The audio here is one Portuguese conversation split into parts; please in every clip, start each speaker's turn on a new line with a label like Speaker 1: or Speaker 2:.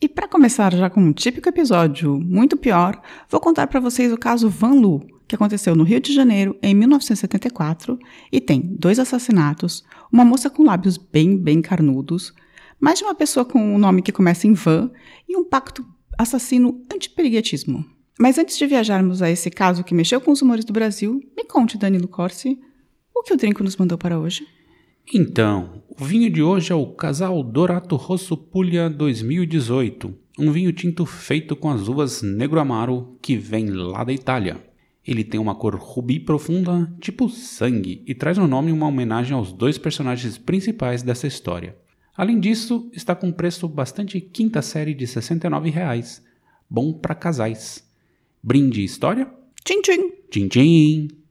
Speaker 1: E para começar já com um típico episódio muito pior, vou contar para vocês o caso Van Lu, que aconteceu no Rio de Janeiro em 1974 e tem dois assassinatos, uma moça com lábios bem, bem carnudos, mais de uma pessoa com um nome que começa em Van e um pacto assassino anti-periguetismo. Mas antes de viajarmos a esse caso que mexeu com os humores do Brasil, me conte, Danilo Corsi, o que o Drinco nos mandou para hoje?
Speaker 2: Então, o vinho de hoje é o Casal Dorato Rosso Puglia 2018, um vinho tinto feito com as uvas Negro Amaro que vem lá da Itália. Ele tem uma cor rubi profunda, tipo sangue, e traz no nome uma homenagem aos dois personagens principais dessa história. Além disso, está com um preço bastante quinta série de 69 reais. bom para casais. Brinde história?
Speaker 1: Tchim, tchim.
Speaker 2: Tchim, tchim.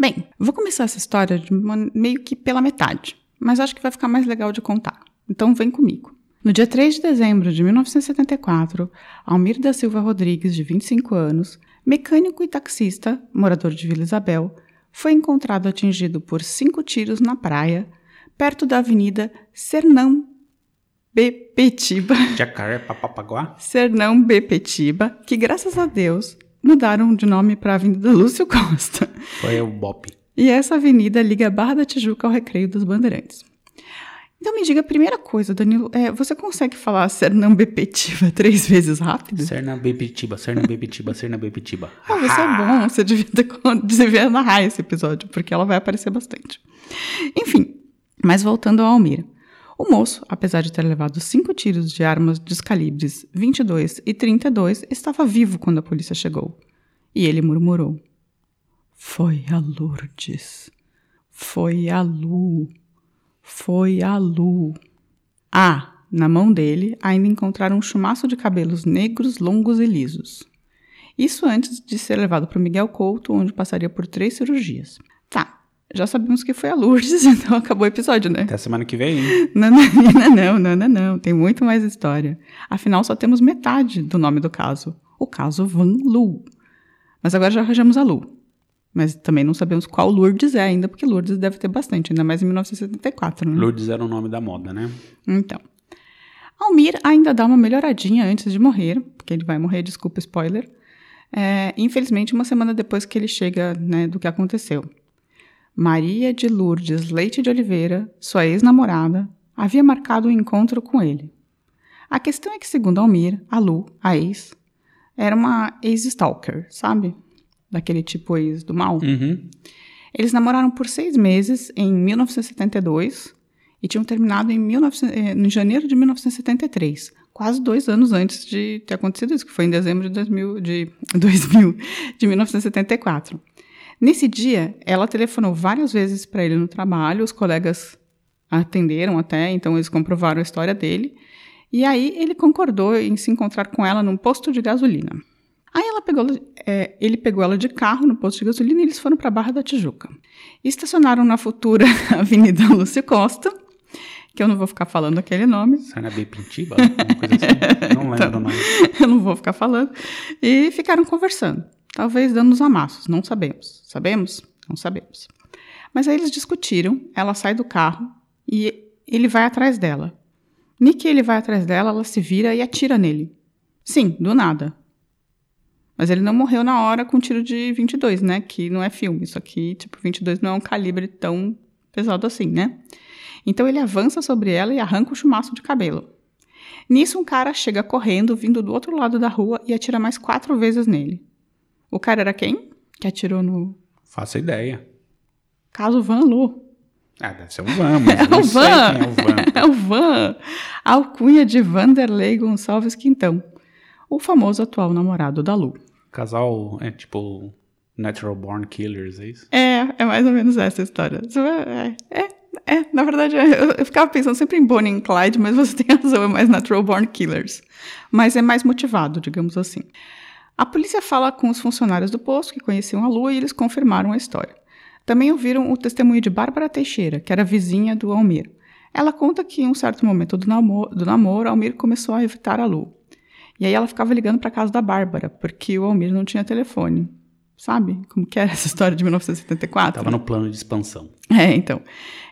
Speaker 1: Bem, vou começar essa história uma, meio que pela metade, mas acho que vai ficar mais legal de contar. Então vem comigo. No dia 3 de dezembro de 1974, Almir da Silva Rodrigues, de 25 anos, mecânico e taxista, morador de Vila Isabel, foi encontrado atingido por cinco tiros na praia, perto da Avenida Sernão Bepetiba.
Speaker 2: Jacaré Papapaguá?
Speaker 1: Sernão Bepetiba, que graças a Deus mudaram de nome para Avenida Lúcio Costa.
Speaker 2: Foi o BOP.
Speaker 1: E essa avenida liga a Barra da Tijuca ao Recreio dos Bandeirantes. Então me diga a primeira coisa, Danilo, é, você consegue falar Sernambepetiba três vezes rápido?
Speaker 2: Sernambepetiba, Sernambepetiba, Sernambepetiba.
Speaker 1: Ah, você é bom, você devia, ter, devia narrar esse episódio, porque ela vai aparecer bastante. Enfim, mas voltando ao Almir. O moço, apesar de ter levado cinco tiros de armas dos calibres 22 e 32, estava vivo quando a polícia chegou. E ele murmurou: Foi a Lourdes. Foi a Lu. Foi a Lu. Ah, na mão dele ainda encontraram um chumaço de cabelos negros, longos e lisos. Isso antes de ser levado para Miguel Couto, onde passaria por três cirurgias. Já sabemos que foi a Lourdes, então acabou o episódio, né?
Speaker 2: Até semana que vem, hein?
Speaker 1: Não, não, não, não, não, não. Tem muito mais história. Afinal, só temos metade do nome do caso. O caso Van Lu. Mas agora já arranjamos a Lu. Mas também não sabemos qual Lourdes é ainda, porque Lourdes deve ter bastante, ainda mais em 1974, né?
Speaker 2: Lourdes era o nome da moda, né?
Speaker 1: Então. Almir ainda dá uma melhoradinha antes de morrer, porque ele vai morrer, desculpa, spoiler. É, infelizmente, uma semana depois que ele chega né, do que aconteceu. Maria de Lourdes Leite de Oliveira, sua ex-namorada, havia marcado um encontro com ele. A questão é que, segundo Almir, a Lu, a ex, era uma ex-stalker, sabe? Daquele tipo ex do mal.
Speaker 2: Uhum.
Speaker 1: Eles namoraram por seis meses em 1972 e tinham terminado em, 19, em janeiro de 1973, quase dois anos antes de ter acontecido isso, que foi em dezembro de 2000, de, 2000, de 1974. Nesse dia, ela telefonou várias vezes para ele no trabalho, os colegas atenderam até, então eles comprovaram a história dele. E aí ele concordou em se encontrar com ela num posto de gasolina. Aí ela pegou, é, ele pegou ela de carro no posto de gasolina e eles foram para a Barra da Tijuca. E estacionaram na futura Avenida Lúcio Costa, que eu não vou ficar falando aquele nome.
Speaker 2: Sarnabê Pintiba? Uma coisa assim. Não lembro então, nome.
Speaker 1: Eu não vou ficar falando. E ficaram conversando. Talvez dando os amassos, não sabemos. Sabemos? Não sabemos. Mas aí eles discutiram, ela sai do carro e ele vai atrás dela. Que ele vai atrás dela, ela se vira e atira nele. Sim, do nada. Mas ele não morreu na hora com um tiro de 22, né? Que não é filme. Isso aqui, tipo, 22 não é um calibre tão pesado assim, né? Então ele avança sobre ela e arranca o chumaço de cabelo. Nisso, um cara chega correndo, vindo do outro lado da rua e atira mais quatro vezes nele. O cara era quem? Que atirou no.
Speaker 2: Faço ideia.
Speaker 1: Caso Van Lu.
Speaker 2: Ah, deve ser o Van, mas
Speaker 1: é o Van. é o Van. é o Van. Alcunha de Vanderlei Gonçalves Quintão. O famoso atual namorado da Lu.
Speaker 2: Casal, é tipo, Natural Born Killers, é isso?
Speaker 1: É, é mais ou menos essa a história. Vai- É, é, é, na verdade, eu, eu ficava pensando sempre em Bonnie e Clyde, mas você tem razão, é mais Natural Born Killers. Mas é mais motivado, digamos assim. A polícia fala com os funcionários do posto que conheciam a Lu e eles confirmaram a história. Também ouviram o testemunho de Bárbara Teixeira, que era vizinha do Almir. Ela conta que em um certo momento do namoro, do namoro Almir começou a evitar a Lu. E aí ela ficava ligando para casa da Bárbara, porque o Almir não tinha telefone. Sabe como que era essa história de 1974?
Speaker 2: Tava no plano de expansão.
Speaker 1: É, então.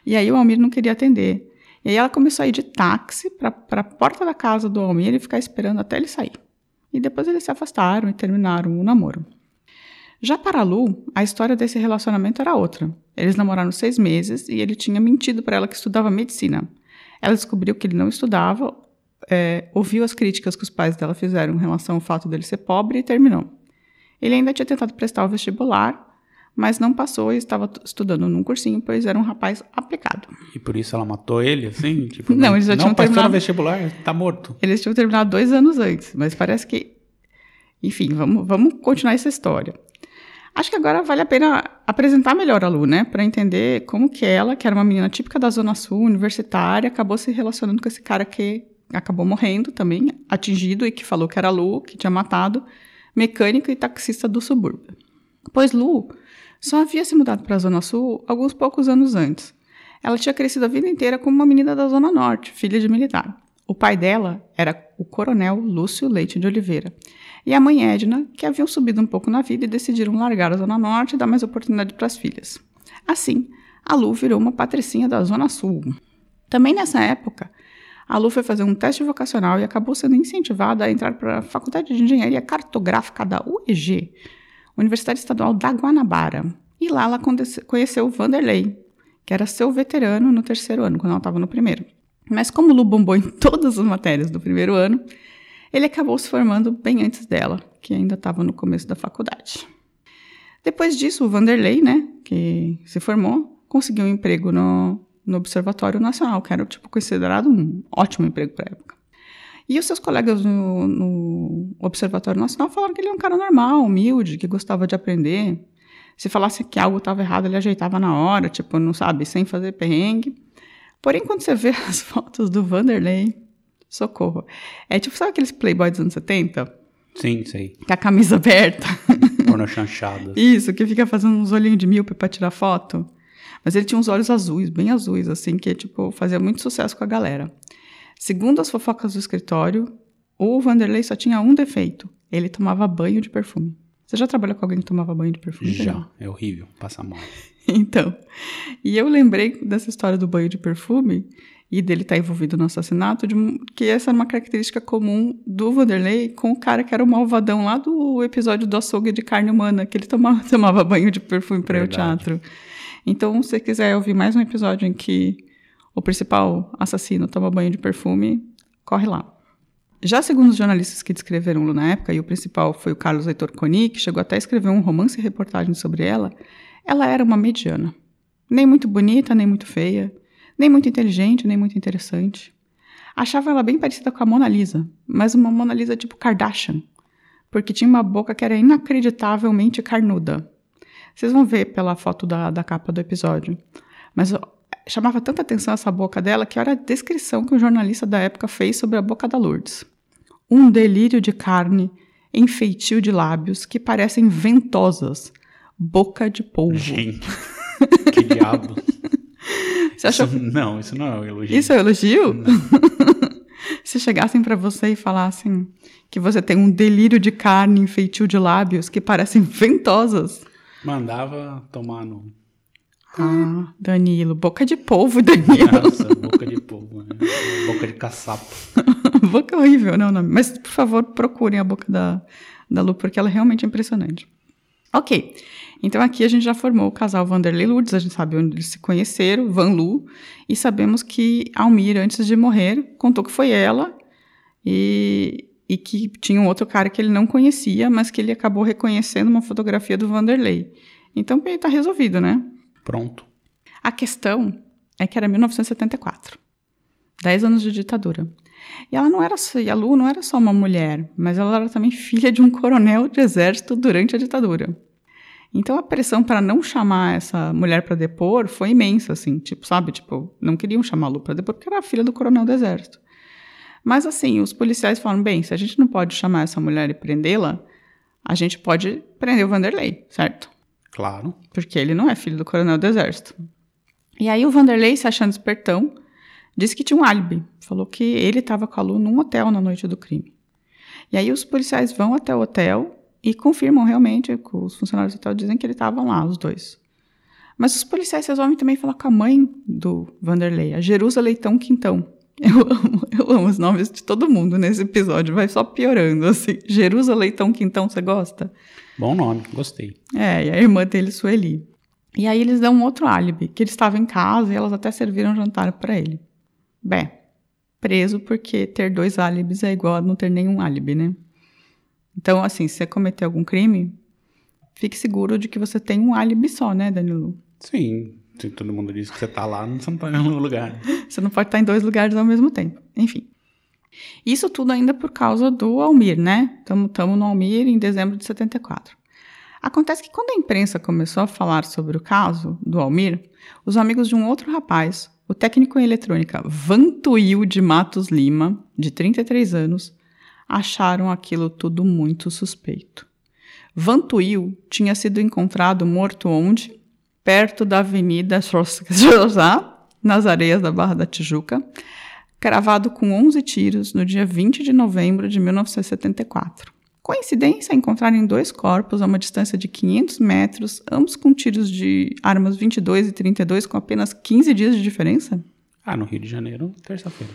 Speaker 1: E aí o Almir não queria atender. E aí ela começou a ir de táxi para a porta da casa do Almir e ficar esperando até ele sair. E depois eles se afastaram e terminaram o namoro. Já para a Lu, a história desse relacionamento era outra. Eles namoraram seis meses e ele tinha mentido para ela que estudava medicina. Ela descobriu que ele não estudava, é, ouviu as críticas que os pais dela fizeram em relação ao fato dele ser pobre e terminou. Ele ainda tinha tentado prestar o vestibular, mas não passou e estava estudando num cursinho, pois era um rapaz aplicado.
Speaker 2: E por isso ela matou ele, assim? Tipo,
Speaker 1: Não, eles já
Speaker 2: não
Speaker 1: tinham terminado.
Speaker 2: vestibular, tá morto.
Speaker 1: Eles tinham terminado dois anos antes, mas parece que. Enfim, vamos, vamos continuar essa história. Acho que agora vale a pena apresentar melhor a Lu, né? Para entender como que ela, que era uma menina típica da Zona Sul, universitária, acabou se relacionando com esse cara que acabou morrendo também, atingido e que falou que era Lu, que tinha matado, mecânico e taxista do subúrbio. Pois Lu só havia se mudado para a Zona Sul alguns poucos anos antes. Ela tinha crescido a vida inteira como uma menina da Zona Norte, filha de militar. O pai dela era o coronel Lúcio Leite de Oliveira. E a mãe Edna, que haviam subido um pouco na vida e decidiram largar a Zona Norte e dar mais oportunidade para as filhas. Assim, a Lu virou uma patricinha da Zona Sul. Também nessa época, a Lu foi fazer um teste vocacional e acabou sendo incentivada a entrar para a Faculdade de Engenharia Cartográfica da UEG, Universidade Estadual da Guanabara. E lá ela conhece- conheceu o Vanderlei, que era seu veterano no terceiro ano, quando ela estava no primeiro. Mas como Lu bombou em todas as matérias do primeiro ano, ele acabou se formando bem antes dela, que ainda estava no começo da faculdade. Depois disso, o Vanderlei, né, que se formou, conseguiu um emprego no, no Observatório Nacional, que era tipo, considerado um ótimo emprego para a época. E os seus colegas no, no Observatório Nacional falaram que ele é um cara normal, humilde, que gostava de aprender. Se falasse que algo estava errado, ele ajeitava na hora, tipo, não sabe, sem fazer perrengue. Porém, quando você vê as fotos do Vanderlei, socorro. É tipo, sabe aqueles playboy dos anos 70?
Speaker 2: Sim, sei.
Speaker 1: Com a camisa aberta.
Speaker 2: Porno chanchado.
Speaker 1: Isso, que fica fazendo uns olhinhos de míope pra tirar foto. Mas ele tinha uns olhos azuis, bem azuis, assim, que, tipo, fazia muito sucesso com a galera. Segundo as fofocas do escritório, o Vanderlei só tinha um defeito. Ele tomava banho de perfume. Você já trabalhou com alguém que tomava banho de perfume?
Speaker 2: Já, é horrível, passa mal.
Speaker 1: Então, e eu lembrei dessa história do banho de perfume e dele estar envolvido no assassinato, de que essa era uma característica comum do Vanderlei com o cara que era o malvadão lá do episódio do açougue de carne humana, que ele tomava, tomava banho de perfume para
Speaker 2: Verdade.
Speaker 1: teatro. Então, se você quiser ouvir mais um episódio em que o principal assassino toma banho de perfume, corre lá. Já segundo os jornalistas que descreveram Lu na época, e o principal foi o Carlos Heitor Coni, que chegou até a escrever um romance e reportagem sobre ela, ela era uma mediana. Nem muito bonita, nem muito feia, nem muito inteligente, nem muito interessante. Achava ela bem parecida com a Mona Lisa, mas uma Mona Lisa tipo Kardashian, porque tinha uma boca que era inacreditavelmente carnuda. Vocês vão ver pela foto da, da capa do episódio. Mas chamava tanta atenção essa boca dela que era a descrição que um jornalista da época fez sobre a boca da Lourdes. Um delírio de carne em feitio de lábios que parecem ventosas. Boca de polvo.
Speaker 2: Gente, que diabo.
Speaker 1: Você achou
Speaker 2: Isso- não, isso não é um elogio.
Speaker 1: Isso é um elogio? Se chegassem pra você e falassem que você tem um delírio de carne em feitio de lábios que parecem ventosas.
Speaker 2: Mandava tomar no.
Speaker 1: Ah, Danilo, boca de polvo, Danilo.
Speaker 2: Nossa, boca de povo, né? Boca de caçapa.
Speaker 1: boca horrível, não, não. Mas, por favor, procurem a boca da, da Lu, porque ela é realmente impressionante. Ok, então aqui a gente já formou o casal Vanderlei Lourdes, a gente sabe onde eles se conheceram, Van Lu, e sabemos que Almir, antes de morrer, contou que foi ela e, e que tinha um outro cara que ele não conhecia, mas que ele acabou reconhecendo uma fotografia do Vanderlei. Então, tá resolvido, né?
Speaker 2: Pronto.
Speaker 1: A questão é que era 1974, 10 anos de ditadura. E ela não era e a Lu não era só uma mulher, mas ela era também filha de um coronel de exército durante a ditadura. Então a pressão para não chamar essa mulher para depor foi imensa, assim, tipo, sabe? Tipo, não queriam chamar a Lu para depor porque era filha do coronel do exército. Mas assim, os policiais falaram: bem, se a gente não pode chamar essa mulher e prendê-la, a gente pode prender o Vanderlei, certo?
Speaker 2: Claro.
Speaker 1: Porque ele não é filho do coronel do exército. E aí o Vanderlei, se achando espertão, disse que tinha um álibi. Falou que ele estava com a Lu num hotel na noite do crime. E aí os policiais vão até o hotel e confirmam realmente, os funcionários do hotel dizem que eles estavam lá, os dois. Mas os policiais resolvem também falar com a mãe do Vanderlei, a Jerusa Leitão Quintão. Eu amo, eu amo os nomes de todo mundo nesse episódio, vai só piorando, assim. Jerusa Leitão Quintão, você gosta?
Speaker 2: Bom nome, gostei.
Speaker 1: É, e a irmã dele, Sueli. E aí eles dão um outro álibi, que ele estava em casa e elas até serviram jantar para ele. Bem, preso porque ter dois álibis é igual a não ter nenhum álibi, né? Então, assim, se você cometer algum crime, fique seguro de que você tem um álibi só, né, Danilo?
Speaker 2: Sim, se todo mundo diz que você tá lá, você não tá em nenhum lugar.
Speaker 1: Você não pode estar em dois lugares ao mesmo tempo. Enfim. Isso tudo ainda por causa do Almir, né? Estamos no Almir em dezembro de 74. Acontece que quando a imprensa começou a falar sobre o caso do Almir, os amigos de um outro rapaz, o técnico em eletrônica Vantuil de Matos Lima, de 33 anos, acharam aquilo tudo muito suspeito. Vantuil tinha sido encontrado morto onde? Perto da Avenida nas areias da Barra da Tijuca, cravado com 11 tiros no dia 20 de novembro de 1974. Coincidência encontrarem dois corpos a uma distância de 500 metros, ambos com tiros de armas 22 e 32 com apenas 15 dias de diferença?
Speaker 2: Ah, no Rio de Janeiro, terça-feira.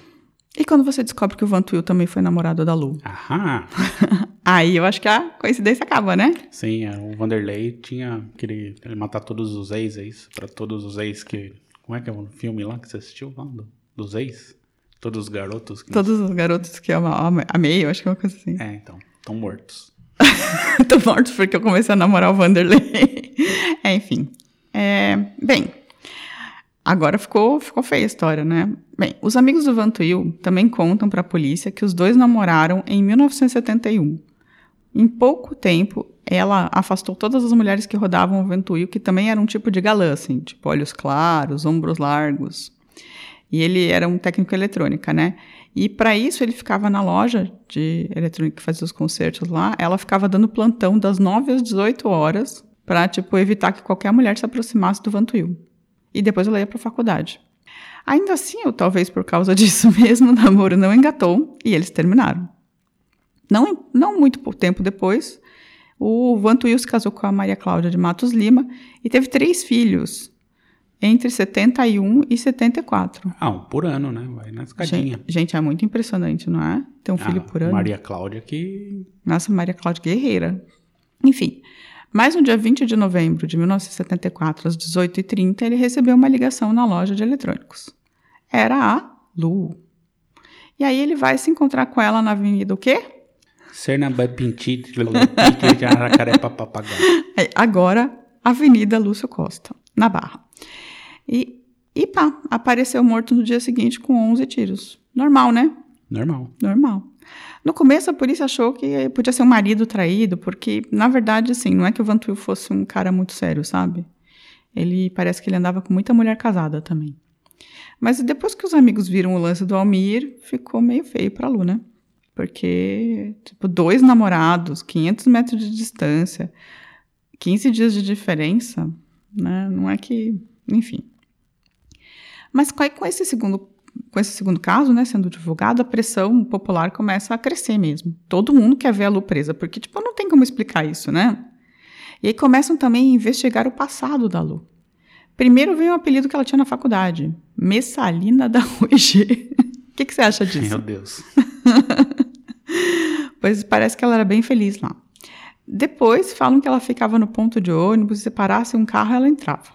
Speaker 1: E quando você descobre que o Vantuil também foi namorado da Lu?
Speaker 2: Aham!
Speaker 1: Aí eu acho que a coincidência acaba, né?
Speaker 2: Sim, é, o Vanderlei tinha que ele matar todos os ex, é isso? Pra todos os ex que... Como é que é o filme lá que você assistiu? Do, dos ex? Todos os garotos que...
Speaker 1: Todos os garotos que eu amei, eu acho que é uma coisa assim.
Speaker 2: É, então. Estão mortos.
Speaker 1: Estão mortos porque eu comecei a namorar o Vanderlei. é, enfim. É, bem, agora ficou, ficou feia a história, né? Bem, os amigos do Vantuil também contam para a polícia que os dois namoraram em 1971. Em pouco tempo, ela afastou todas as mulheres que rodavam o Ventuil, que também era um tipo de galã, assim, tipo olhos claros, ombros largos. E ele era um técnico eletrônica, né? E para isso ele ficava na loja de eletrônica que fazia os concertos lá, ela ficava dando plantão das 9 às 18 horas para tipo evitar que qualquer mulher se aproximasse do Vantuil. E depois ela ia para a faculdade. Ainda assim, ou talvez por causa disso mesmo, o namoro não engatou e eles terminaram. Não, não muito tempo depois, o Vantuil se casou com a Maria Cláudia de Matos Lima e teve três filhos entre 71 e 74.
Speaker 2: Ah, um por ano, né? Vai na escadinha.
Speaker 1: Gente, gente, é muito impressionante, não é? Ter um filho
Speaker 2: Ah,
Speaker 1: por ano.
Speaker 2: Maria Cláudia que...
Speaker 1: Nossa, Maria Cláudia Guerreira. Enfim, mas no dia 20 de novembro de 1974, às 18h30, ele recebeu uma ligação na loja de eletrônicos. Era a Lu. E aí ele vai se encontrar com ela na avenida o quê?
Speaker 2: Sernabai Pinti, Pique de pra papagaio.
Speaker 1: É, Agora, Avenida Lúcio Costa, na Barra. E, e pá, apareceu morto no dia seguinte com 11 tiros. Normal, né?
Speaker 2: Normal.
Speaker 1: Normal. No começo, a polícia achou que podia ser um marido traído, porque, na verdade, assim, não é que o Vantuil fosse um cara muito sério, sabe? Ele parece que ele andava com muita mulher casada também. Mas depois que os amigos viram o lance do Almir, ficou meio feio pra Lu, né? Porque, tipo, dois namorados, 500 metros de distância, 15 dias de diferença, né? Não é que. Enfim. Mas com esse segundo com esse segundo caso, né, sendo divulgado, a pressão popular começa a crescer mesmo. Todo mundo quer ver a Lu presa, porque, tipo, não tem como explicar isso, né? E aí começam também a investigar o passado da Lu. Primeiro veio o apelido que ela tinha na faculdade, Messalina da UEG. O que, que você acha disso?
Speaker 2: Meu Deus.
Speaker 1: Pois parece que ela era bem feliz lá. Depois falam que ela ficava no ponto de ônibus e se parasse um carro ela entrava.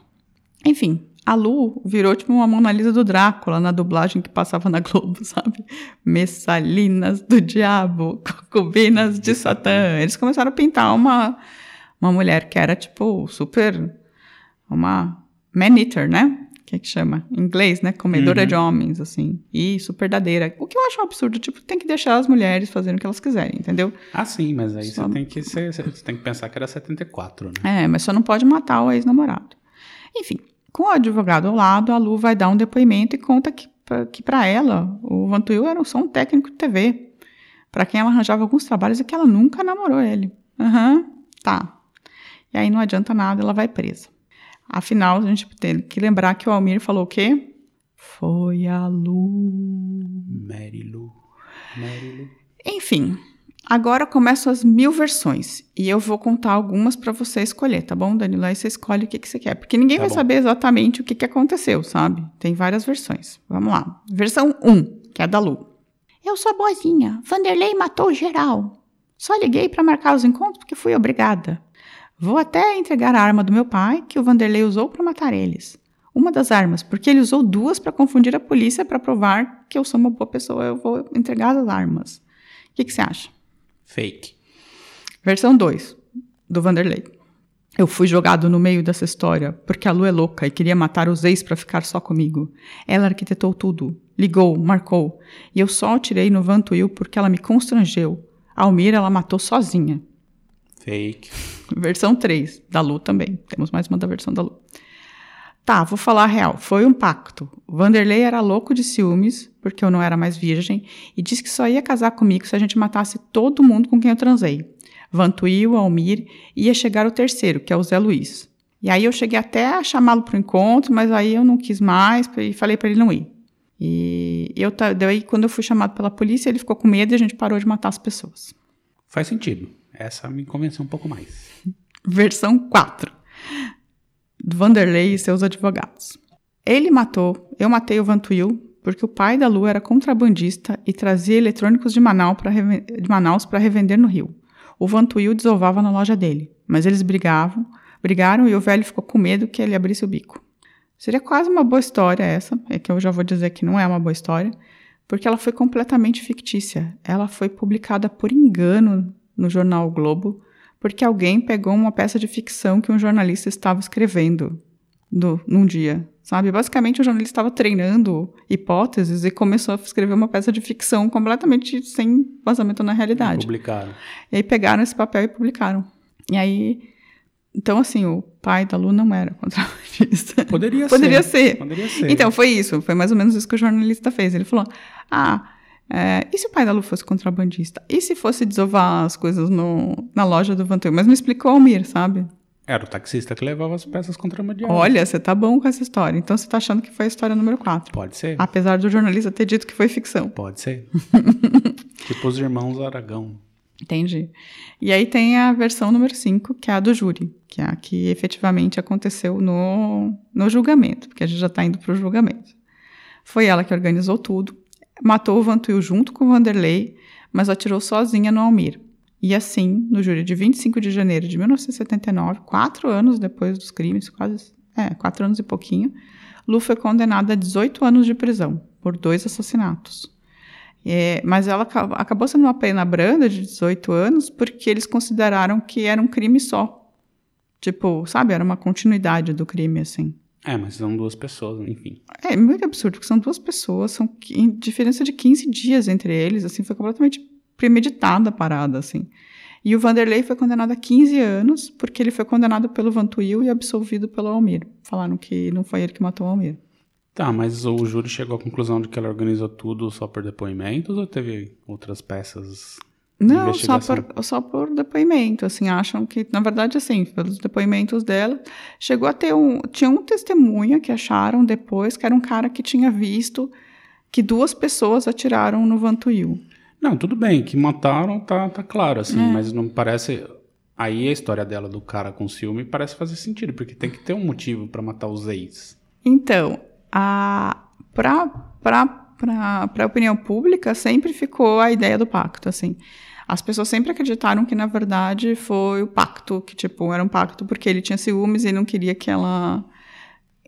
Speaker 1: Enfim, a Lu virou tipo uma Mona Lisa do Drácula na dublagem que passava na Globo, sabe? Messalinas do diabo, concubinas de Satã. Eles começaram a pintar uma, uma mulher que era tipo super. Uma man-eater, né? Que é que chama? Em inglês, né? Comedora de homens, assim. E superdadeira. O que eu acho um absurdo, tipo, tem que deixar as mulheres fazerem o que elas quiserem, entendeu?
Speaker 2: Ah, sim, mas aí
Speaker 1: Só-
Speaker 2: você tem que ser, você tem que pensar que era 74, né?
Speaker 1: É, mas só não pode matar o ex-namorado. Enfim, com o advogado ao lado, a Lu vai dar um depoimento e conta que, pra- que para ela, o Vantuil era só um técnico de TV, para quem ela arranjava alguns trabalhos e que ela nunca namorou ele. Aham, tá. E aí não adianta nada, ela vai presa. Afinal, a gente tem que lembrar que o Almir falou o quê? Foi a Lu.
Speaker 2: Mary Lou. Mary Lou.
Speaker 1: Enfim, agora começam as mil versões. E eu vou contar algumas para você escolher, tá bom, Danilo? Aí você escolhe o que, que você quer. Porque ninguém
Speaker 2: Tá
Speaker 1: vai
Speaker 2: bom.
Speaker 1: saber exatamente o que, que aconteceu, sabe? Tem várias versões. Vamos lá. Versão 1, que é da Lu. Eu sou boazinha. Vanderlei matou geral. Só liguei para marcar os encontros porque fui obrigada. Vou até entregar a arma do meu pai, que o Vanderlei usou para matar eles. Uma das armas, porque ele usou duas para confundir a polícia para provar que eu sou uma boa pessoa. Eu vou entregar as armas. O que, que você acha?
Speaker 2: Fake.
Speaker 1: Versão 2, do Vanderlei. Eu fui jogado no meio dessa história porque a Lu é louca e queria matar os ex para ficar só comigo. Ela arquitetou tudo, ligou, marcou, e eu só atirei no Vantuil porque ela me constrangeu. A Almir ela matou sozinha.
Speaker 2: Fake.
Speaker 1: Versão 3, da Lu também. Temos mais uma da versão da Lu. Tá, vou falar a real. Foi um pacto. O Vanderlei era louco de ciúmes, porque eu não era mais virgem, e disse que só ia casar comigo se a gente matasse todo mundo com quem eu transei. Vantuil, Almir, ia chegar o terceiro, que é o Zé Luiz. E aí eu cheguei até a chamá-lo para o encontro, mas aí eu não quis mais e falei para ele não ir. E eu daí quando eu fui chamado pela polícia, ele ficou com medo e a gente parou de matar as pessoas.
Speaker 2: Faz sentido. Essa me convenceu um pouco mais.
Speaker 1: Versão 4. Do Vanderlei e seus advogados. Ele matou, eu matei o Vantuil, porque o pai da Lu era contrabandista e trazia eletrônicos de Manaus para reven- de Manaus para revender no Rio. O Vantuil desovava na loja dele, mas eles brigavam, brigaram e o velho ficou com medo que ele abrisse o bico. Seria quase uma boa história essa, é que eu já vou dizer que não é uma boa história, porque ela foi completamente fictícia. Ela foi publicada por engano no jornal o Globo, porque alguém pegou uma peça de ficção que um jornalista estava escrevendo no, num dia, sabe? Basicamente, o jornalista estava treinando hipóteses e começou a escrever uma peça de ficção completamente sem basamento na realidade.
Speaker 2: Publicaram.
Speaker 1: E aí pegaram esse papel e publicaram. E aí, então assim, o pai da Lu não era contrabandista.
Speaker 2: Poderia,
Speaker 1: Poderia
Speaker 2: ser.
Speaker 1: ser.
Speaker 2: Poderia ser.
Speaker 1: Então, foi isso. Foi mais ou menos isso que o jornalista fez. Ele falou: Ah, é, e se o pai da Lu fosse contrabandista? E se fosse desovar as coisas no, na loja do Vantuil? Mas não explicou ao Mir, sabe?
Speaker 2: Era o taxista que levava as peças contrabandeadas.
Speaker 1: Olha, você tá bom com essa história. Então você tá achando que foi a história número 4.
Speaker 2: Pode ser.
Speaker 1: Apesar do jornalista ter dito que foi ficção.
Speaker 2: Pode ser. tipo os irmãos Aragão.
Speaker 1: Entendi. E aí tem a versão número 5, que é a do júri, que é a que efetivamente aconteceu no, no julgamento, porque a gente já está indo para o julgamento. Foi ela que organizou tudo, matou o Vantuil junto com o Vanderlei, mas atirou sozinha no Almir. E assim, no júri de 25 de janeiro de 1979, quatro anos depois dos crimes, quase, é, quatro anos e pouquinho, Lu foi condenada a 18 anos de prisão por dois assassinatos. É, mas ela aca- acabou sendo uma pena branda de 18 anos porque eles consideraram que era um crime só. Tipo, sabe, era uma continuidade do crime, assim.
Speaker 2: É, mas são duas pessoas, enfim.
Speaker 1: É muito absurdo, porque são duas pessoas, são diferença de 15 dias entre eles, assim, foi completamente premeditada a parada, assim. E o Vanderlei foi condenado a 15 anos, porque ele foi condenado pelo Vantuil e absolvido pelo Almir. Falaram que não foi ele que matou o Almir.
Speaker 2: Tá, mas o júri chegou à conclusão de que ela organizou tudo só por depoimentos ou teve outras peças
Speaker 1: Não, só por, só por depoimento, assim, acham que, na verdade, assim, pelos depoimentos dela, chegou a ter um, tinha um testemunha que acharam depois, que era um cara que tinha visto que duas pessoas atiraram no Vantuil.
Speaker 2: Não, tudo bem, que mataram tá, tá claro, assim,
Speaker 1: É.
Speaker 2: mas não parece. Aí a história dela do cara com ciúme parece fazer sentido, porque tem que ter um motivo pra matar os ex.
Speaker 1: Então, a, pra, pra, pra, pra opinião pública, sempre ficou a ideia do pacto, assim. As pessoas sempre acreditaram que, na verdade, foi o pacto, que, tipo, era um pacto porque ele tinha ciúmes e não queria que ela...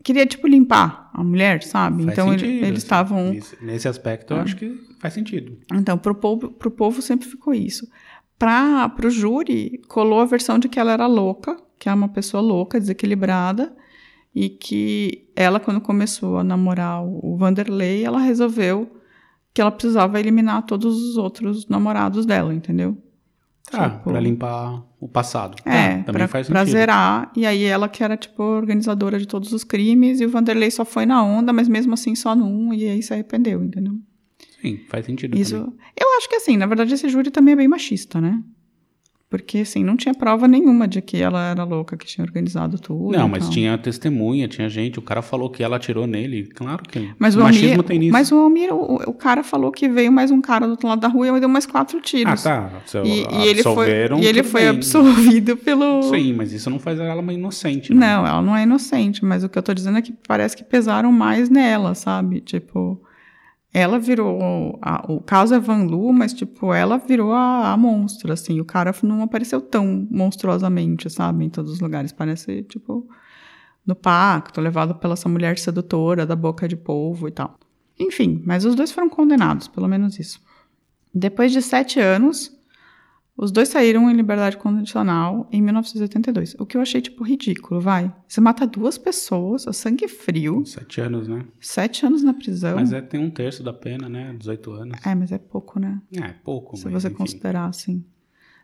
Speaker 1: Queria, tipo, limpar a mulher, sabe?
Speaker 2: Faz
Speaker 1: então, ele-
Speaker 2: sentido,
Speaker 1: eles
Speaker 2: assim.
Speaker 1: estavam...
Speaker 2: Nesse, aspecto, eu
Speaker 1: Ah.
Speaker 2: acho que faz sentido.
Speaker 1: Então, pro povo, pro povo sempre ficou isso. Para pro júri, colou a versão de que ela era louca, que é uma pessoa louca, desequilibrada, e que ela, quando começou a namorar o Vanderlei, ela resolveu que ela precisava eliminar todos os outros namorados dela, entendeu?
Speaker 2: Tá,
Speaker 1: Tipo-
Speaker 2: pra limpar o passado.
Speaker 1: É,
Speaker 2: Tá, também
Speaker 1: pra,
Speaker 2: faz
Speaker 1: pra zerar. E aí ela que era, tipo, organizadora de todos os crimes, e o Vanderlei só foi na onda, mas mesmo assim só num, e aí se arrependeu, entendeu?
Speaker 2: Sim, faz sentido
Speaker 1: Isso.
Speaker 2: também.
Speaker 1: Eu acho que assim, na verdade, esse júri também é bem machista, né? Porque, assim, não tinha prova nenhuma de que ela era louca, que tinha organizado tudo.
Speaker 2: Não, mas
Speaker 1: tal.
Speaker 2: tinha testemunha, tinha gente. O cara falou que ela atirou nele. Claro que
Speaker 1: Mas o
Speaker 2: machismo
Speaker 1: Almir,
Speaker 2: tem nisso.
Speaker 1: mas o Almir, o, o cara falou que veio mais um cara do outro lado da rua e deu mais quatro
Speaker 2: Ah,
Speaker 1: tiros.
Speaker 2: tá. Se
Speaker 1: E, e ele foi, e ele foi
Speaker 2: bem.
Speaker 1: absolvido pelo.
Speaker 2: Sim, mas isso não faz ela uma inocente, né?
Speaker 1: Não, ela não é inocente, mas o que eu tô dizendo é que parece que pesaram mais nela, sabe? Tipo, ela virou. a- o caso é Van Lu, mas, tipo, ela virou a, a monstro, assim. O cara não apareceu tão monstruosamente, sabe? Em todos os lugares. Parece, tipo, no pacto, levado pela essa mulher sedutora da boca de polvo e tal. Enfim, mas os dois foram condenados, pelo menos isso. Depois de sete anos, os dois saíram em liberdade condicional em 1982. O que eu achei, tipo, ridículo, vai. Você mata duas pessoas, a sangue frio,
Speaker 2: Sete anos, né?
Speaker 1: sete anos na prisão.
Speaker 2: Mas é, tem um terço da pena, né? 18 anos.
Speaker 1: É, mas é pouco, né?
Speaker 2: É, pouco,
Speaker 1: Se
Speaker 2: mas
Speaker 1: você
Speaker 2: enfim.
Speaker 1: considerar assim.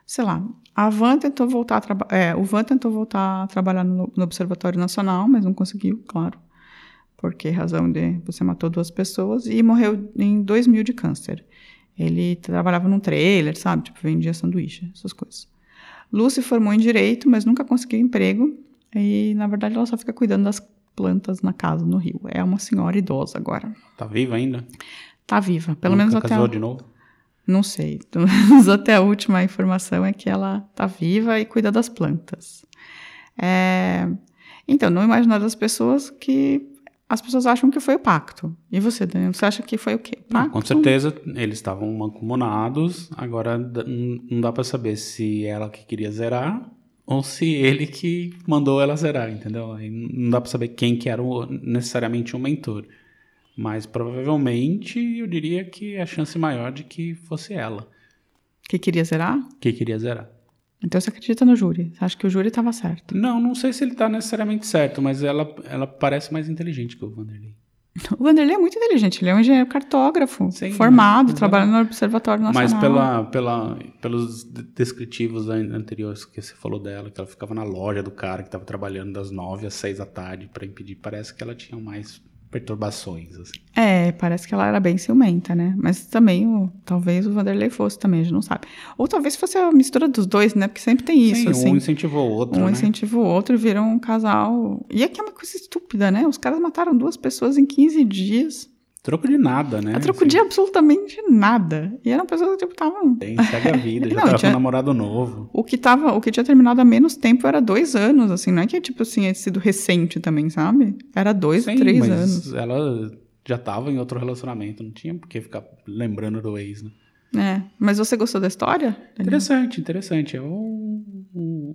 Speaker 1: Sei lá, a Van tentou voltar a trabalhar. É, o Van tentou voltar a trabalhar no, no Observatório Nacional, mas não conseguiu, claro. Porque razão de você matou duas pessoas e morreu em 2000 de câncer. Ele trabalhava num trailer, sabe? Tipo, vendia sanduíche, essas coisas. Lu se formou em direito, mas nunca conseguiu emprego. E, na verdade, ela só fica cuidando das plantas na casa, no Rio. É uma senhora idosa agora.
Speaker 2: Tá viva ainda?
Speaker 1: Tá viva, pelo
Speaker 2: Nunca
Speaker 1: menos até.
Speaker 2: casou de novo?
Speaker 1: não sei. Pelo menos até a última informação é que ela tá viva e cuida das plantas. É, Então, no imaginário das pessoas que as pessoas acham que foi o pacto. E você, Daniel, você acha que foi o quê?
Speaker 2: Não,
Speaker 1: Pacto?
Speaker 2: com certeza eles estavam mancomunados. Agora não dá pra saber se ela que queria zerar ou se ele que mandou ela zerar, entendeu? N- não dá pra saber quem que era o- necessariamente o mentor. Mas provavelmente eu diria que a chance maior de que fosse ela
Speaker 1: Que queria zerar?
Speaker 2: que queria zerar.
Speaker 1: Então você acredita no júri? Você acha que o júri estava certo?
Speaker 2: Não, não sei se ele tá necessariamente certo, mas ela, ela parece mais inteligente que o Vanderlei.
Speaker 1: O Vanderlei é muito inteligente, ele é um engenheiro cartógrafo,
Speaker 2: Sim,
Speaker 1: formado,
Speaker 2: exato.
Speaker 1: trabalha no Observatório Nacional.
Speaker 2: Mas pela, pela, pelos de- descritivos an- anteriores que você falou dela, que ela ficava na loja do cara que estava trabalhando das nove às seis da tarde para impedir, parece que ela tinha mais perturbações, assim.
Speaker 1: É, parece que ela era bem ciumenta, né? Mas também, o- talvez o Vanderlei fosse também, a gente não sabe. Ou talvez fosse a mistura dos dois, né? Porque sempre tem isso,
Speaker 2: Sim,
Speaker 1: assim.
Speaker 2: um incentivou o outro,
Speaker 1: Um
Speaker 2: né?
Speaker 1: incentiva o outro e viram um casal. E aqui é uma coisa estúpida, né? Os caras mataram duas pessoas em 15 dias.
Speaker 2: Troco de nada, né?
Speaker 1: a troco
Speaker 2: Assim,
Speaker 1: de absolutamente nada. E eram pessoas que, tipo, estavam.
Speaker 2: bem, segue a vida, já
Speaker 1: Não,
Speaker 2: tava
Speaker 1: tinha-
Speaker 2: com um namorado novo.
Speaker 1: O que, tava, o que tinha terminado há menos tempo era dois anos, assim. Não é que, tipo assim, tinha sido recente também, sabe? Era dois,
Speaker 2: Sim,
Speaker 1: três
Speaker 2: mas
Speaker 1: anos.
Speaker 2: ela já tava em outro relacionamento, não tinha por que ficar lembrando do ex, né?
Speaker 1: É. Mas você gostou da história?
Speaker 2: Interessante, interessante. É um,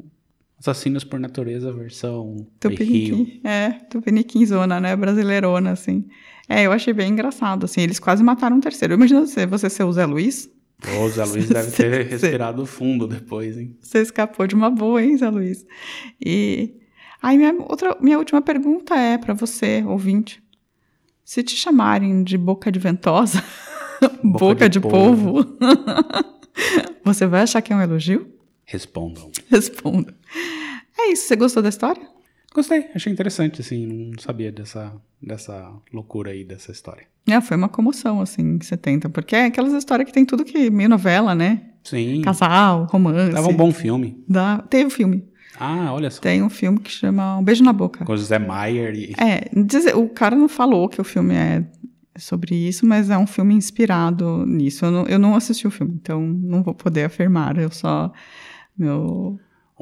Speaker 2: Assassinos por Natureza versão.
Speaker 1: Tupiniquim. É, Tupiniquinzona, né? Brasileirona, assim. É, eu achei bem engraçado, assim. Eles quase mataram um terceiro. Imagina você, você ser o Zé Luiz.
Speaker 2: O Zé Luiz deve ter respirado fundo depois, hein?
Speaker 1: Você escapou de uma boa, hein, Zé Luiz? E aí minha outra, minha última pergunta é pra você, ouvinte. Se te chamarem de boca de ventosa, boca,
Speaker 2: de
Speaker 1: de, polvo, você vai achar que é um elogio?
Speaker 2: Respondam.
Speaker 1: Responda. É isso, você gostou da história?
Speaker 2: Gostei, achei interessante, assim, não sabia dessa, dessa loucura aí, dessa história.
Speaker 1: É, foi uma comoção, assim, em 70, porque é aquelas histórias que tem tudo que meio novela, né?
Speaker 2: Sim,
Speaker 1: Casal, romance.
Speaker 2: tava um bom filme.
Speaker 1: Dá, teve um filme.
Speaker 2: Ah, olha só.
Speaker 1: Tem um filme que chama Um Beijo na Boca.
Speaker 2: Com o Zé Maier e...
Speaker 1: É, dizer, o cara não falou que o filme é sobre isso, mas é um filme inspirado nisso. Eu não, eu não assisti o filme, então não vou poder afirmar. Eu só. Meu.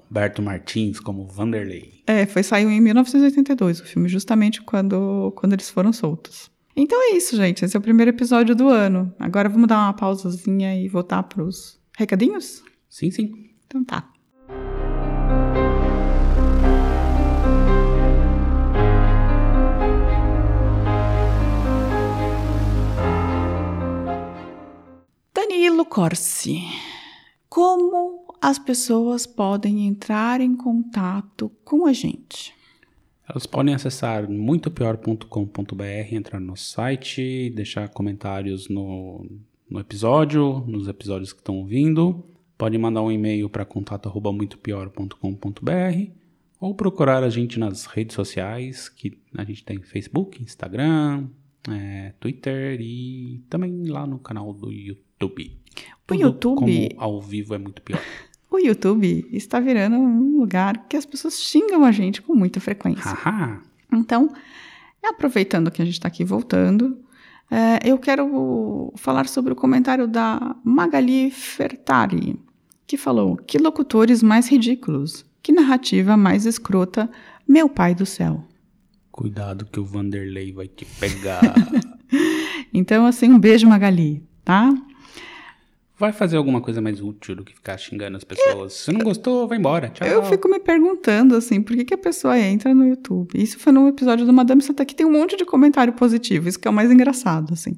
Speaker 2: Humberto Martins como Vanderlei.
Speaker 1: É, foi saiu em 1982 o filme, justamente quando, quando eles foram soltos. Então é isso, gente. Esse é o primeiro episódio do ano. Agora vamos dar uma pausazinha e voltar pros recadinhos?
Speaker 2: Sim, sim.
Speaker 1: Então tá. Danilo Corsi, como as pessoas podem entrar em contato com a gente?
Speaker 2: Elas podem acessar muitopior.com.br, entrar no nosso site, deixar comentários no, no episódio, nos episódios que estão ouvindo. Pode mandar um e-mail para contato@muitopior.com.br ou procurar a gente nas redes sociais, que a gente tem Facebook, Instagram, é, Twitter e também lá no canal do YouTube.
Speaker 1: O YouTube-
Speaker 2: Como ao vivo é muito pior.
Speaker 1: O YouTube está virando um lugar que as pessoas xingam a gente com muita frequência. Então, aproveitando que a gente está aqui voltando, é, eu quero falar sobre o comentário da Magali Fertari, que falou: Que locutores mais ridículos, que narrativa mais escrota, meu pai do céu.
Speaker 2: Cuidado que o Vanderlei vai te pegar.
Speaker 1: Então, assim, um beijo, Magali, tá?
Speaker 2: Vai fazer alguma coisa mais útil do que ficar xingando as pessoas. Se não gostou, vai embora. Tchau.
Speaker 1: Eu fico me perguntando, assim, por que, que a pessoa entra no YouTube? Isso foi num episódio do Madame Santa que tem um monte de comentário positivo, isso que é o mais engraçado, assim.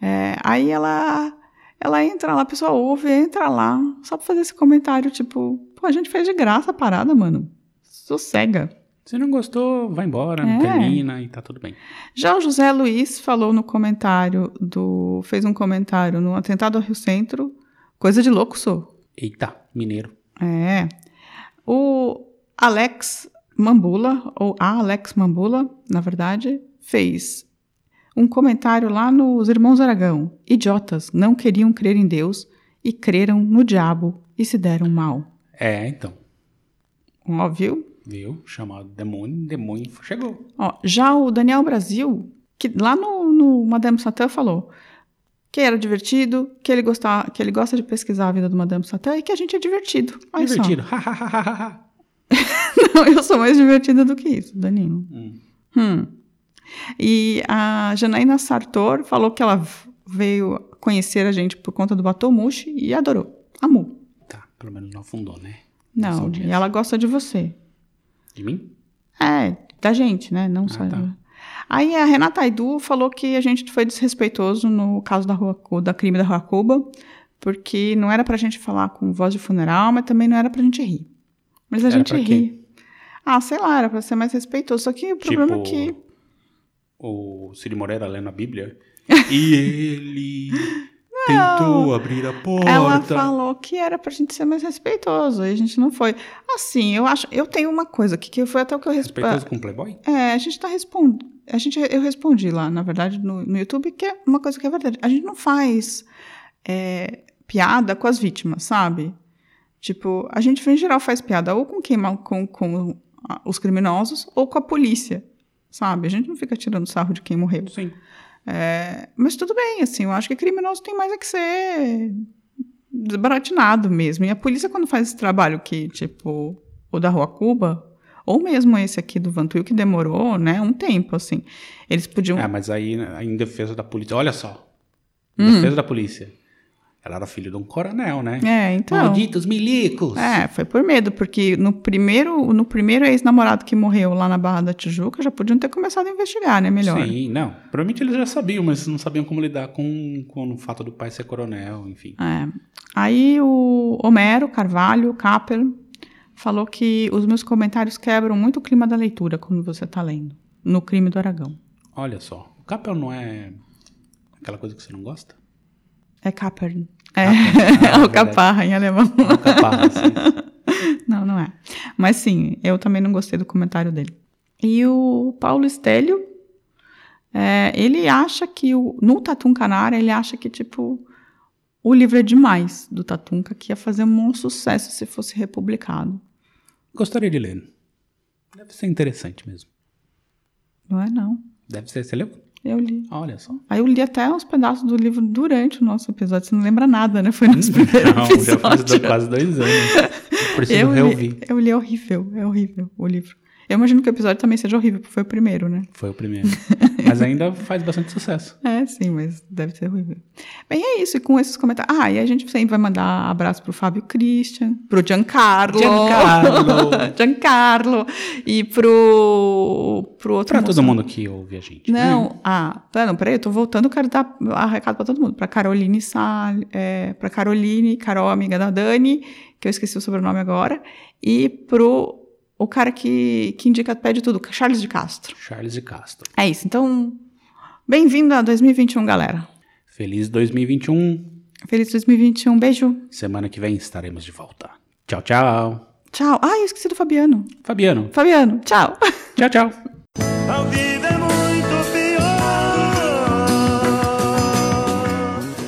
Speaker 1: É, aí ela, ela entra lá, a pessoa ouve, entra lá, só pra fazer esse comentário, tipo, pô, a gente fez de graça a parada, mano. Sossega.
Speaker 2: Se não gostou, vai embora,
Speaker 1: É.
Speaker 2: termina e tá tudo bem.
Speaker 1: Já o José Luiz falou no comentário do. fez um comentário no atentado ao Rio Centro. Coisa de louco sou.
Speaker 2: Eita, mineiro.
Speaker 1: É. O Alex Mambula, ou a Alex Mambula, na verdade, fez um comentário lá nos Irmãos Aragão. Idiotas, não queriam crer em Deus e creram no diabo e se deram mal.
Speaker 2: É, então.
Speaker 1: Ó, viu?
Speaker 2: Viu? Chamado demônio, demônio chegou.
Speaker 1: Ó, já o Daniel Brasil, que lá no, no Madame Satã falou que era divertido, que ele, gostava, que ele gosta de pesquisar a vida do Madame Satã e que a gente é divertido. Olha.
Speaker 2: Divertido.
Speaker 1: Não, eu sou mais divertida do que isso, Danilo.
Speaker 2: Hum.
Speaker 1: Hum. E a Janaína Sartor falou que ela veio conhecer a gente por conta do Batomushi e adorou. Amou.
Speaker 2: tá, pelo menos não afundou, né?
Speaker 1: Não, e ela gosta de você.
Speaker 2: De mim?
Speaker 1: É, da gente, né? Não só.
Speaker 2: tá.
Speaker 1: Aí a Renata Aidu falou que a gente foi desrespeitoso no caso da, rua, da crime da Rua Cuba, porque não era pra gente falar com voz de funeral, mas também não era pra gente rir. Mas a
Speaker 2: Era
Speaker 1: gente ri. Ah, sei lá, era pra ser mais respeitoso. Só que o problema é que.
Speaker 2: o Cid Moreira lendo a Bíblia. e ele tentou abrir a porta.
Speaker 1: Ela falou que era pra gente ser mais respeitoso, e a gente não foi. Assim, eu acho. Eu tenho uma coisa aqui que foi até o que eu respondi.
Speaker 2: Respeitoso com o Playboy?
Speaker 1: É, a gente tá respondendo. A gente, eu respondi lá, na verdade, no, no YouTube, que é uma coisa que é verdade. A gente não faz é, piada com as vítimas, sabe? Tipo, a gente, em geral, faz piada ou com quem com, com os criminosos ou com a polícia, sabe? A gente não fica tirando sarro de quem morreu.
Speaker 2: Sim.
Speaker 1: É, mas tudo bem, assim, eu acho que criminoso tem mais é que ser desbaratinado mesmo. E a polícia, quando faz esse trabalho que, tipo, o da Rua Cuba, ou mesmo esse aqui do Vantuil, que demorou, né, um tempo, assim. Eles podiam.
Speaker 2: Ah, mas aí, em defesa da polícia. Olha só. Em
Speaker 1: Hum.
Speaker 2: defesa da polícia. Ela era filha de um coronel, né?
Speaker 1: É, então.
Speaker 2: Malditos milicos!
Speaker 1: É, foi por medo, porque no primeiro, no primeiro ex-namorado que morreu lá na Barra da Tijuca, já podiam ter começado a investigar, né, melhor.
Speaker 2: Sim, não. Provavelmente eles já sabiam, mas não sabiam como lidar com, com o fato do pai ser coronel, enfim.
Speaker 1: É. Aí o Homero Carvalho, Capper, falou que os meus comentários quebram muito o clima da leitura quando você está lendo, no crime do Aragão.
Speaker 2: Olha só. O capel não é aquela coisa que você não gosta?
Speaker 1: É Capper. É,
Speaker 2: Ah,
Speaker 1: é o
Speaker 2: verdade.
Speaker 1: caparra em alemão.
Speaker 2: Não, caparra, assim.
Speaker 1: Não, não é. Mas sim, eu também não gostei do comentário dele. E o Paulo Estélio, é, ele acha que o, no Tatum Canara, ele acha que, tipo, o livro é demais do Tatunca, que ia fazer um sucesso se fosse republicado.
Speaker 2: Gostaria de ler. Deve ser interessante mesmo.
Speaker 1: Não é, não.
Speaker 2: Deve ser. Você leu?
Speaker 1: Eu li.
Speaker 2: Olha só.
Speaker 1: Aí eu li até uns pedaços do livro durante o nosso episódio. Você não lembra nada, né? Foi no nosso primeiro
Speaker 2: Não,
Speaker 1: episódio.
Speaker 2: já faz quase dois anos. Preciso
Speaker 1: eu
Speaker 2: reouvir.
Speaker 1: li, eu li, é horrível. É horrível o livro. Eu imagino que o episódio também seja horrível, porque foi o primeiro, né?
Speaker 2: Foi o primeiro. Mas ainda faz bastante sucesso.
Speaker 1: É, sim, mas deve ser horrível. Bem, é isso. E com esses comentários. Ah, e a gente sempre vai mandar abraço pro Fábio Christian, pro Giancarlo.
Speaker 2: Giancarlo.
Speaker 1: Giancarlo. E pro. pro outro
Speaker 2: Pra
Speaker 1: moço.
Speaker 2: todo mundo que ouve a gente. né?
Speaker 1: Não, ah, tá, não, peraí, eu tô voltando, eu quero dar a recado pra todo mundo. Pra Caroline Sal, é, pra Caroline, Carol, amiga da Dani, que eu esqueci o sobrenome agora, e pro o cara que, que indica pede tudo, Charles de Castro.
Speaker 2: Charles de Castro.
Speaker 1: É isso. Então, bem-vindo a 2021, galera.
Speaker 2: Feliz 2021.
Speaker 1: Feliz 2021. Beijo.
Speaker 2: Semana que vem estaremos de volta. Tchau, tchau.
Speaker 1: Tchau. Ah, eu esqueci do Fabiano.
Speaker 2: Fabiano.
Speaker 1: Fabiano, tchau.
Speaker 2: Tchau, tchau.
Speaker 3: A vida é muito pior.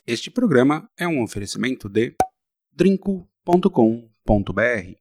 Speaker 2: Este programa é um oferecimento de drinco.com.br